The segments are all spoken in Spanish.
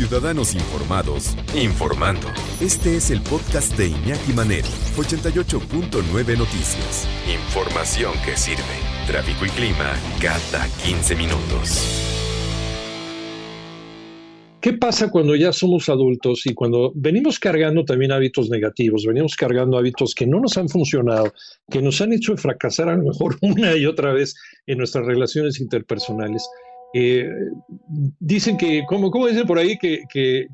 Ciudadanos Informados, informando. Este es el podcast de Iñaki Manero, 88.9 Noticias. Información que sirve. Tráfico y clima cada 15 minutos. ¿Qué pasa cuando ya somos adultos y cuando venimos cargando también hábitos negativos, venimos cargando hábitos que no nos han funcionado, que nos han hecho fracasar a lo mejor una y otra vez en nuestras relaciones interpersonales? Eh, dicen que, como, como dicen por ahí, que, que,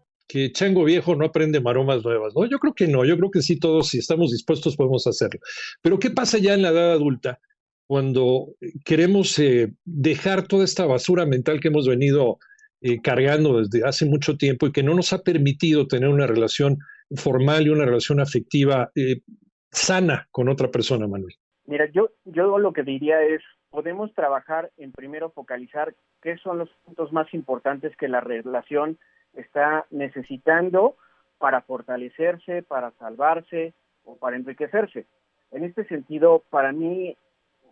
chango viejo no aprende maromas nuevas, ¿no? Yo creo que no, yo creo que sí todos, si estamos dispuestos, podemos hacerlo. Pero ¿qué pasa ya en la edad adulta cuando queremos eh, dejar toda esta basura mental que hemos venido eh, cargando desde hace mucho tiempo y que no nos ha permitido tener una relación formal y una relación afectiva sana con otra persona, Manuel? Mira, yo, yo lo que diría es, podemos trabajar en primero focalizar qué son los puntos más importantes que la relación está necesitando para fortalecerse, para salvarse o para enriquecerse. En este sentido, para mí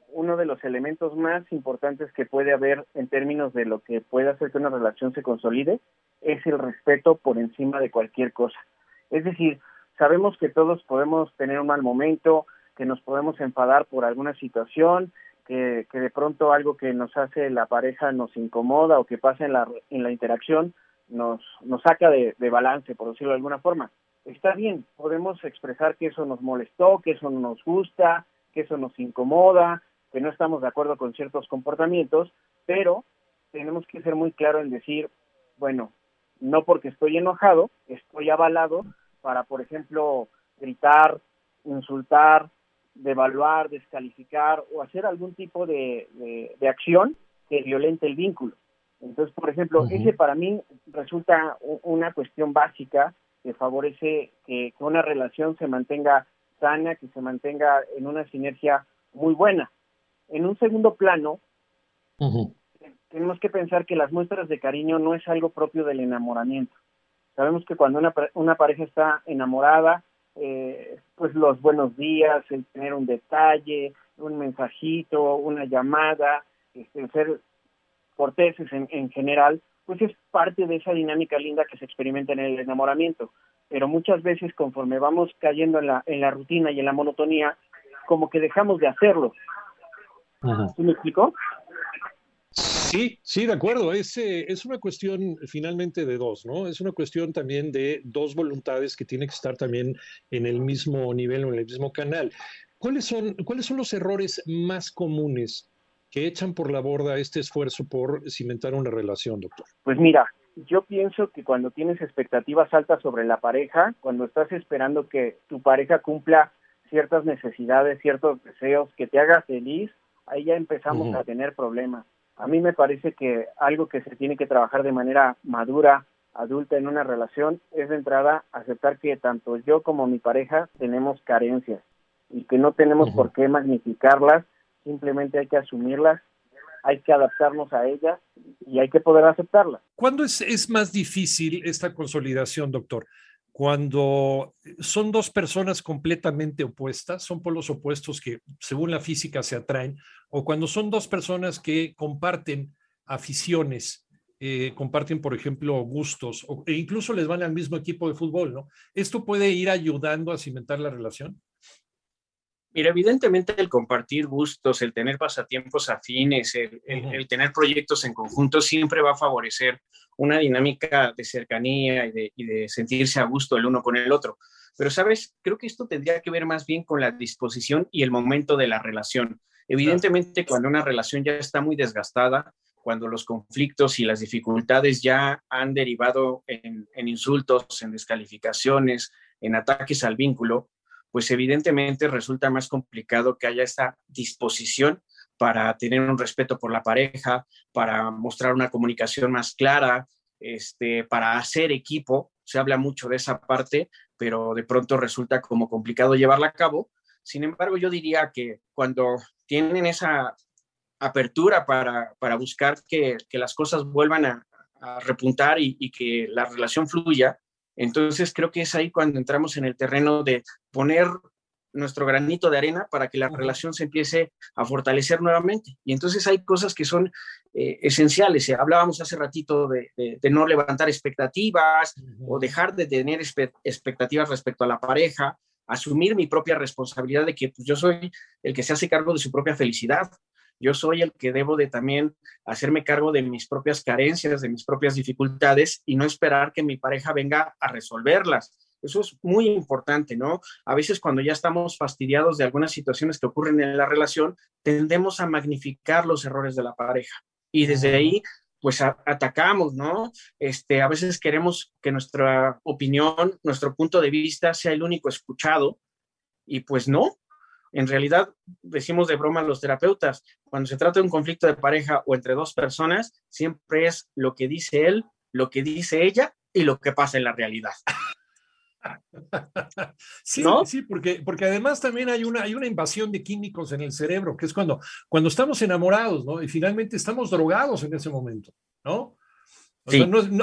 uno de los elementos más importantes que puede haber en términos de lo que puede hacer que una relación se consolide es el respeto por encima de cualquier cosa. Es decir, sabemos que todos podemos tener un mal momento, que nos podemos enfadar por alguna situación, que, de pronto algo que nos hace la pareja nos incomoda o que pasa en la, en la interacción nos, nos saca de, de balance, por decirlo de alguna forma. Está bien, podemos expresar que eso nos molestó, que eso no nos gusta, que eso nos incomoda, que no estamos de acuerdo con ciertos comportamientos, pero tenemos que ser muy claro en decir, bueno, no porque estoy enojado, estoy avalado para, por ejemplo, gritar, insultar, devaluar, descalificar o hacer algún tipo de, acción que violente el vínculo. Entonces, por ejemplo, ese para mí resulta una cuestión básica que favorece que, que una relación se mantenga sana, que se mantenga en una sinergia muy buena. En un segundo plano, tenemos que pensar que las muestras de cariño no es algo propio del enamoramiento. Sabemos que cuando una, una pareja está enamorada, eh, pues los buenos días, el tener un detalle, un mensajito, una llamada, este, ser corteses en, en general, pues es parte de esa dinámica linda que se experimenta en el enamoramiento. Pero muchas veces conforme vamos cayendo en la, en la rutina y en la monotonía, como que dejamos de hacerlo. ¿Sí me explico? Sí, sí, de acuerdo. Es, eh, es una cuestión finalmente de dos, ¿no? Es una cuestión también de dos voluntades que tienen que estar también en el mismo nivel o en el mismo canal. ¿Cuáles son, ¿Cuáles son los errores más comunes que echan por la borda este esfuerzo por cimentar una relación, doctor? Pues mira, yo pienso que cuando tienes expectativas altas sobre la pareja, cuando estás esperando que tu pareja cumpla ciertas necesidades, ciertos deseos, que te haga feliz, ahí ya empezamos a tener problemas. A mí me parece que algo que se tiene que trabajar de manera madura, adulta en una relación, es de entrada aceptar que tanto yo como mi pareja tenemos carencias y que no tenemos por qué magnificarlas, simplemente hay que asumirlas, hay que adaptarnos a ellas y hay que poder aceptarlas. ¿Cuándo es, es más difícil esta consolidación, doctor? Cuando son dos personas completamente opuestas, son polos opuestos que según la física se atraen, o cuando son dos personas que comparten aficiones, eh, comparten, por ejemplo, gustos, e incluso les van al mismo equipo de fútbol, ¿no? ¿Esto puede ir ayudando a cimentar la relación? Mira, evidentemente el compartir gustos, el tener pasatiempos afines, el, tener proyectos en conjunto siempre va a favorecer una dinámica de cercanía y de, sentirse a gusto el uno con el otro. Pero, ¿sabes? Creo que esto tendría que ver más bien con la disposición y el momento de la relación. Evidentemente, cuando una relación ya está muy desgastada, cuando los conflictos y las dificultades ya han derivado en insultos, en descalificaciones, en ataques al vínculo, pues evidentemente resulta más complicado que haya esta disposición para tener un respeto por la pareja, para mostrar una comunicación más clara, este, para hacer equipo. Se habla mucho de esa parte, pero de pronto resulta como complicado llevarla a cabo. Sin embargo, yo diría que cuando tienen esa apertura para, buscar que, las cosas vuelvan a, repuntar y, que la relación fluya, entonces creo que es ahí cuando entramos en el terreno de poner nuestro granito de arena para que la relación se empiece a fortalecer nuevamente. Y entonces hay cosas que son eh, esenciales. Hablábamos hace ratito de, no levantar expectativas o dejar de tener expectativas respecto a la pareja, asumir mi propia responsabilidad de que pues, yo soy el que se hace cargo de su propia felicidad. Yo soy el que debo de también hacerme cargo de mis propias carencias, de mis propias dificultades y no esperar que mi pareja venga a resolverlas eso es muy importante, ¿no? A veces cuando ya estamos fastidiados de algunas situaciones que ocurren en la relación, tendemos a magnificar los errores de la pareja. Y desde ahí, pues atacamos, ¿no? Este, a veces queremos que nuestra opinión, nuestro punto de vista sea el único escuchado y pues no. En realidad, decimos de broma los terapeutas, cuando se trata de un conflicto de pareja o entre dos personas, siempre es lo que dice él, lo que dice ella y lo que pasa en la realidad. sí, sí, porque, porque además también hay una, hay una invasión de químicos en el cerebro, que es cuando, cuando estamos enamorados, ¿no? Y finalmente estamos drogados en ese momento, ¿no?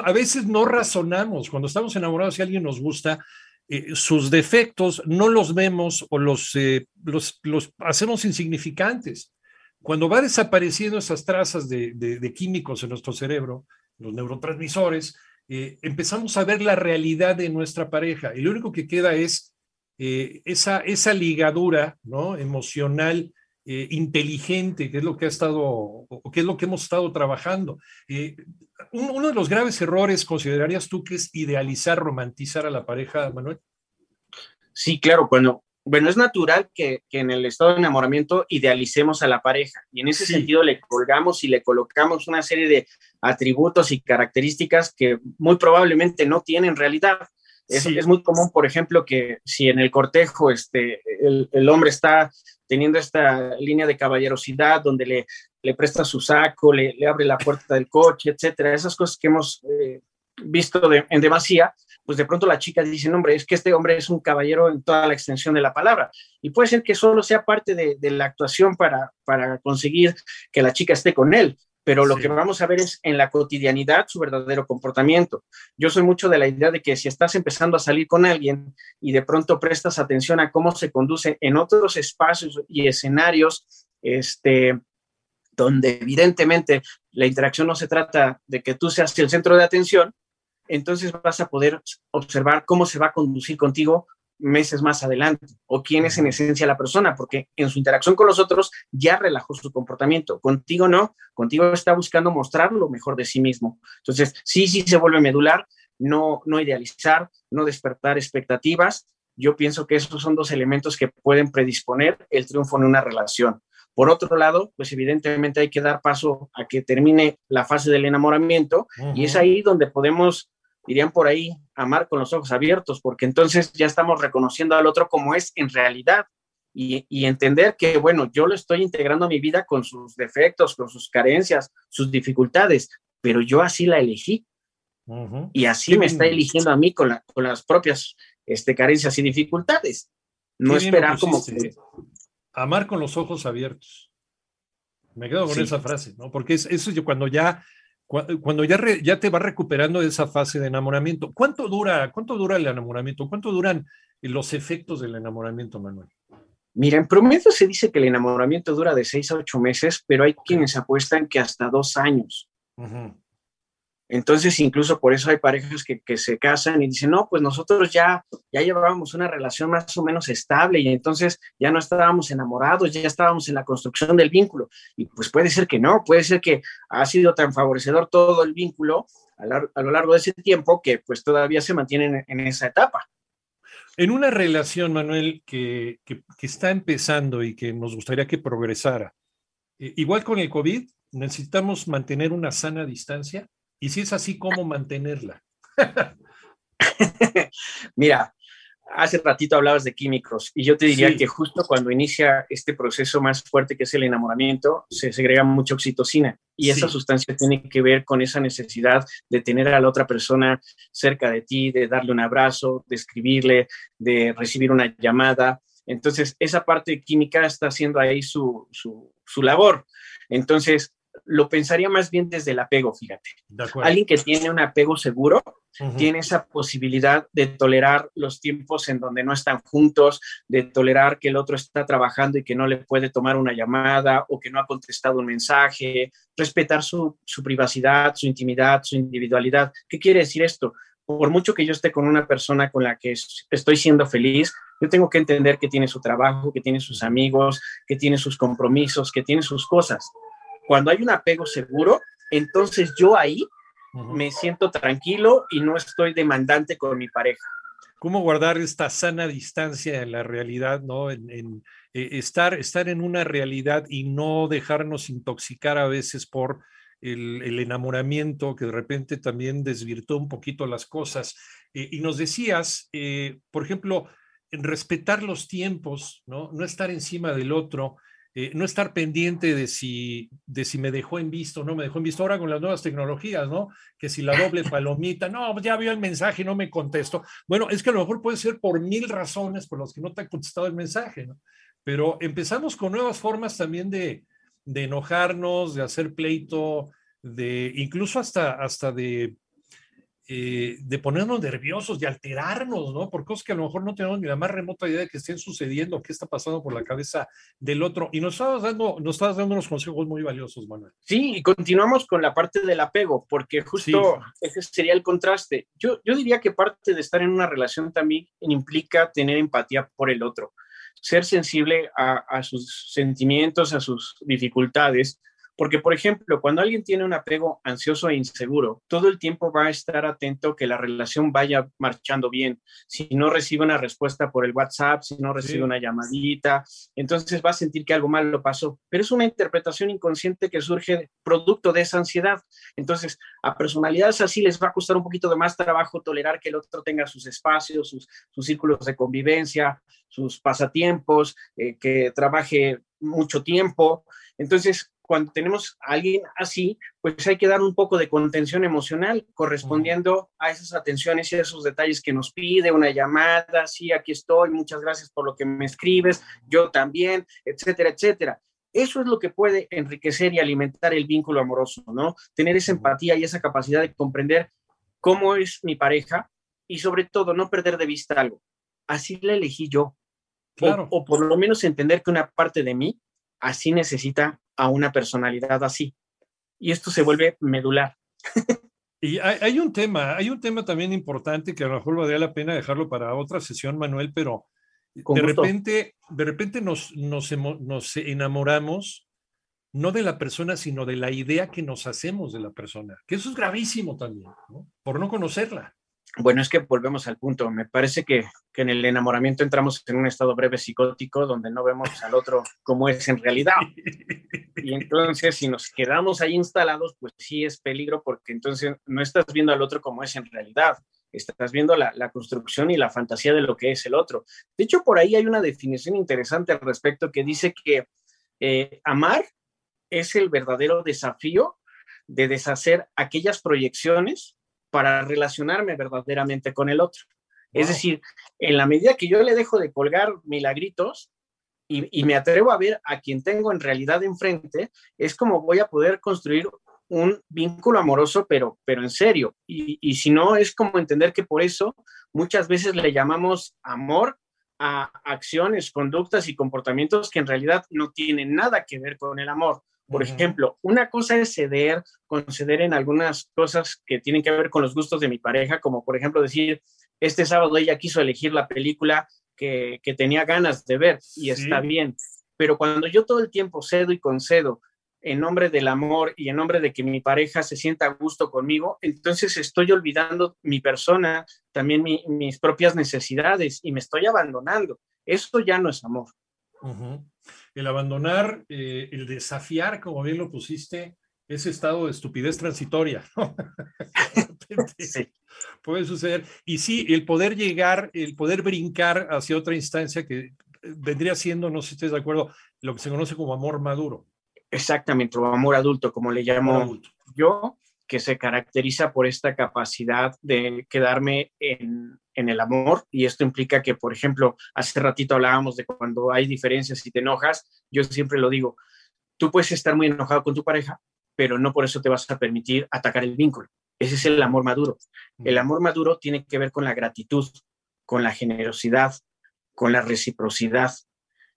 a veces no razonamos, cuando estamos enamorados y alguien nos gusta, eh, sus defectos no los vemos o los, eh, los, los, hacemos insignificantes. Cuando va desapareciendo esas trazas de, de químicos en nuestro cerebro, los neurotransmisores, eh, empezamos a ver la realidad de nuestra pareja y lo único que queda es eh, esa, esa ligadura ¿no? emocional eh, inteligente, que es lo que ha estado, o que es lo que hemos estado trabajando. uno de los graves errores, ¿considerarías tú que es idealizar, romantizar a la pareja, Manuel? Sí, claro, bueno, bueno, es natural que, que, en el estado de enamoramiento idealicemos a la pareja y en ese sentido le colgamos y le colocamos una serie de atributos y características que muy probablemente no tienen realidad. Es, es muy común, por ejemplo, que si en el cortejo este, el, el, hombre está teniendo esta línea de caballerosidad donde le, le presta su saco, le, le, abre la puerta del coche, etcétera, esas cosas que hemos eh, visto de, en demasía, pues de pronto la chica dice, no, hombre, es que este hombre es un caballero en toda la extensión de la palabra. Y puede ser que solo sea parte de, de la actuación para, para conseguir que la chica esté con él, pero lo que vamos a ver es en la cotidianidad su verdadero comportamiento. Yo soy mucho de la idea de que si estás empezando a salir con alguien y de pronto prestas atención a cómo se conduce en otros espacios y escenarios, este, donde evidentemente la interacción no se trata de que tú seas el centro de atención, entonces vas a poder observar cómo se va a conducir contigo meses más adelante o quién es en esencia la persona, porque en su interacción con los otros ya relajó su comportamiento. Contigo no, contigo está buscando mostrar lo mejor de sí mismo. Entonces, sí, sí se vuelve medular, no, no idealizar, no despertar expectativas. Yo pienso que esos son dos elementos que pueden predisponer el triunfo en una relación. Por otro lado, pues evidentemente hay que dar paso a que termine la fase del enamoramiento y es ahí donde podemos irían por ahí, amar con los ojos abiertos, porque entonces ya estamos reconociendo al otro como es en realidad y, entender que, bueno, yo lo estoy integrando a mi vida con sus defectos, con sus carencias, sus dificultades, pero yo así la elegí. Y así me está eligiendo a mí con, con las propias este, carencias y dificultades. No esperar como Amar con los ojos abiertos. Me quedo con esa frase, ¿no? Porque es, eso yo cuando ya cuando ya, ya te vas recuperando de esa fase de enamoramiento, ¿cuánto dura, ¿cuánto dura el enamoramiento? ¿Cuánto duran los efectos del enamoramiento, Manuel? Mira, en promedio se dice que el enamoramiento dura de seis a ocho meses, pero hay quienes apuestan que hasta dos años. Entonces, incluso por eso hay parejas que, se casan y dicen, no, pues nosotros ya, ya llevábamos una relación más o menos estable y entonces ya no estábamos enamorados, ya estábamos en la construcción del vínculo. Y pues puede ser que no, puede ser que ha sido tan favorecedor todo el vínculo a, lo largo de ese tiempo que pues todavía se mantienen en, esa etapa. En una relación, Manuel, que, que, está empezando y que nos gustaría que progresara, eh, igual con el COVID, necesitamos mantener una sana distancia. Y si es así, ¿cómo mantenerla? Mira, hace ratito hablabas de químicos y yo te diría que justo cuando inicia este proceso más fuerte que es el enamoramiento, se segrega mucha oxitocina y esa sustancia tiene que ver con esa necesidad de tener a la otra persona cerca de ti, de darle un abrazo, de escribirle, de recibir una llamada. Entonces, esa parte química está haciendo ahí su, su, su labor. Entonces, lo pensaría más bien desde el apego, fíjate. Alguien que tiene un apego seguro tiene esa posibilidad de tolerar los tiempos en donde no están juntos, de tolerar que el otro está trabajando y que no le puede tomar una llamada o que no ha contestado un mensaje, respetar su, su privacidad, su intimidad, su individualidad. ¿Qué quiere decir esto? Por mucho que yo esté con una persona con la que estoy siendo feliz, yo tengo que entender que tiene su trabajo, que tiene sus amigos, que tiene sus compromisos, que tiene sus cosas. Cuando hay un apego seguro, entonces yo ahí me siento tranquilo y no estoy demandante con mi pareja. ¿Cómo guardar esta sana distancia en la realidad, no? En, eh, estar, estar en una realidad y no dejarnos intoxicar a veces por el, enamoramiento que de repente también desvirtó un poquito las cosas. Eh, y nos decías, eh, por ejemplo, respetar los tiempos, ¿no? No estar encima del otro, eh, no estar pendiente de si, de si me dejó en visto no me dejó en visto. Ahora con las nuevas tecnologías, ¿no? Que si la doble palomita, no, ya vio el mensaje y no me contestó. Bueno, es que a lo mejor puede ser por mil razones por las que no te ha contestado el mensaje, ¿no? Pero empezamos con nuevas formas también de, de enojarnos, de hacer pleito, de incluso hasta, hasta de eh, de ponernos nerviosos, de alterarnos, ¿no? Por cosas que a lo mejor no tenemos ni la más remota idea de que estén sucediendo, qué está pasando por la cabeza del otro. Y nos estabas dando, nos estabas dando unos consejos muy valiosos, Manuel. Sí, y continuamos con la parte del apego, porque justo ese sería el contraste. Yo, yo diría que parte de estar en una relación también implica tener empatía por el otro, ser sensible a, a sus sentimientos, a sus dificultades, porque, por ejemplo, cuando alguien tiene un apego ansioso e inseguro, todo el tiempo va a estar atento que la relación vaya marchando bien. Si no recibe una respuesta por el WhatsApp, si no recibe una llamadita, entonces va a sentir que algo mal lo pasó. Pero es una interpretación inconsciente que surge producto de esa ansiedad. Entonces, a personalidades así les va a costar un poquito de más trabajo tolerar que el otro tenga sus espacios, sus, círculos de convivencia, sus pasatiempos, eh, que trabaje mucho tiempo. Entonces, cuando tenemos a alguien así, pues hay que dar un poco de contención emocional correspondiendo a esas atenciones y a esos detalles que nos pide, una llamada, sí, aquí estoy, muchas gracias por lo que me escribes, yo también, etcétera, etcétera. Eso es lo que puede enriquecer y alimentar el vínculo amoroso, ¿no? Tener esa empatía y esa capacidad de comprender cómo es mi pareja y sobre todo no perder de vista algo. Así la elegí yo. Claro. o por lo menos entender que una parte de mí así necesita a una personalidad así. Y esto se vuelve medular. Y hay, un tema, hay un tema también importante que a lo mejor valdría la pena dejarlo para otra sesión, Manuel, pero de repente, de repente nos, nos, nos enamoramos no de la persona, sino de la idea que nos hacemos de la persona, que eso es gravísimo también, por no conocerla. Bueno, es que volvemos al punto. Me parece que, en el enamoramiento entramos en un estado breve psicótico donde no vemos al otro como es en realidad. Y entonces, si nos quedamos ahí instalados, pues sí es peligro porque entonces no estás viendo al otro como es en realidad. Estás viendo la, construcción y la fantasía de lo que es el otro. De hecho, por ahí hay una definición interesante al respecto que dice que eh, amar es el verdadero desafío de deshacer aquellas proyecciones para relacionarme verdaderamente con el otro. Es decir, en la medida que yo le dejo de colgar milagritos y, me atrevo a ver a quien tengo en realidad enfrente, es como voy a poder construir un vínculo amoroso, pero, pero en serio. Y, y si no, es como entender que por eso muchas veces le llamamos amor a acciones, conductas y comportamientos que en realidad no tienen nada que ver con el amor. Por ejemplo, una cosa es ceder, conceder en algunas cosas que tienen que ver con los gustos de mi pareja, como por ejemplo decir, este sábado ella quiso elegir la película que, tenía ganas de ver y está bien. Pero cuando yo todo el tiempo cedo y concedo en nombre del amor y en nombre de que mi pareja se sienta a gusto conmigo, entonces estoy olvidando mi persona, también mis propias necesidades y me estoy abandonando. Eso ya no es amor el abandonar, eh, el desafiar, como bien lo pusiste, ese estado de estupidez transitoria. Puede suceder. Y sí, el poder llegar, el poder brincar hacia otra instancia que eh, vendría siendo, no sé si estés de acuerdo, lo que se conoce como amor maduro. Exactamente, o amor adulto, como le llamo yo, que se caracteriza por esta capacidad de quedarme en, en, el amor y esto implica que, por ejemplo, hace ratito hablábamos de cuando hay diferencias y te enojas, yo siempre lo digo, tú puedes estar muy enojado con tu pareja, pero no por eso te vas a permitir atacar el vínculo. Ese es el amor maduro. El amor maduro tiene que ver con la gratitud, con la generosidad, con la reciprocidad.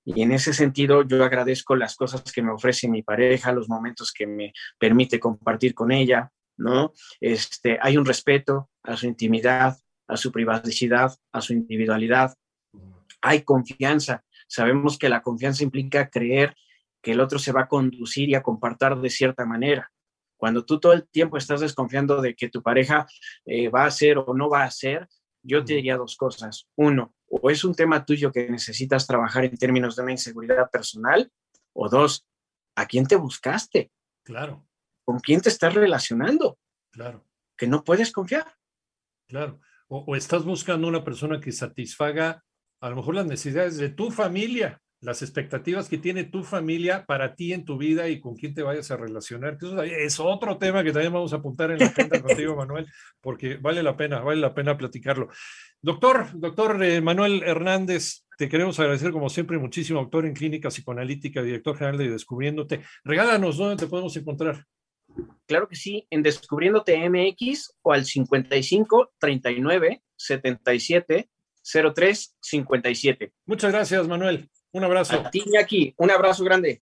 Y en ese sentido, yo agradezco las cosas que me ofrece mi pareja, los momentos que me permite compartir con ella, ¿no? Este, hay un respeto a su intimidad, a su privacidad, a su individualidad. Hay confianza. Sabemos que la confianza implica creer que el otro se va a conducir y a compartir de cierta manera. Cuando tú todo el tiempo estás desconfiando de que tu pareja eh, va a hacer o no va a hacer, yo te diría dos cosas. Uno, o es un tema tuyo que necesitas trabajar en términos de una inseguridad personal, o dos, ¿a quién te buscaste? Claro. ¿Con quién te estás relacionando? Claro. Que no puedes confiar. Claro. O, estás buscando una persona que satisfaga a lo mejor las necesidades de tu familia, las expectativas que tiene tu familia para ti en tu vida y con quién te vayas a relacionar. Eso es otro tema que también vamos a apuntar en la agenda contigo, Manuel, porque vale la pena, vale la pena platicarlo. Doctor, doctor eh, Manuel Hernández, te queremos agradecer como siempre muchísimo, doctor en clínica psicoanalítica, director general de Descubriéndote. Regálanos dónde te podemos encontrar. Claro que sí, en Descubriéndote MX o al 55 39 77 03 57. Muchas gracias, Manuel. Un abrazo. A ti, Iñaki, un abrazo grande.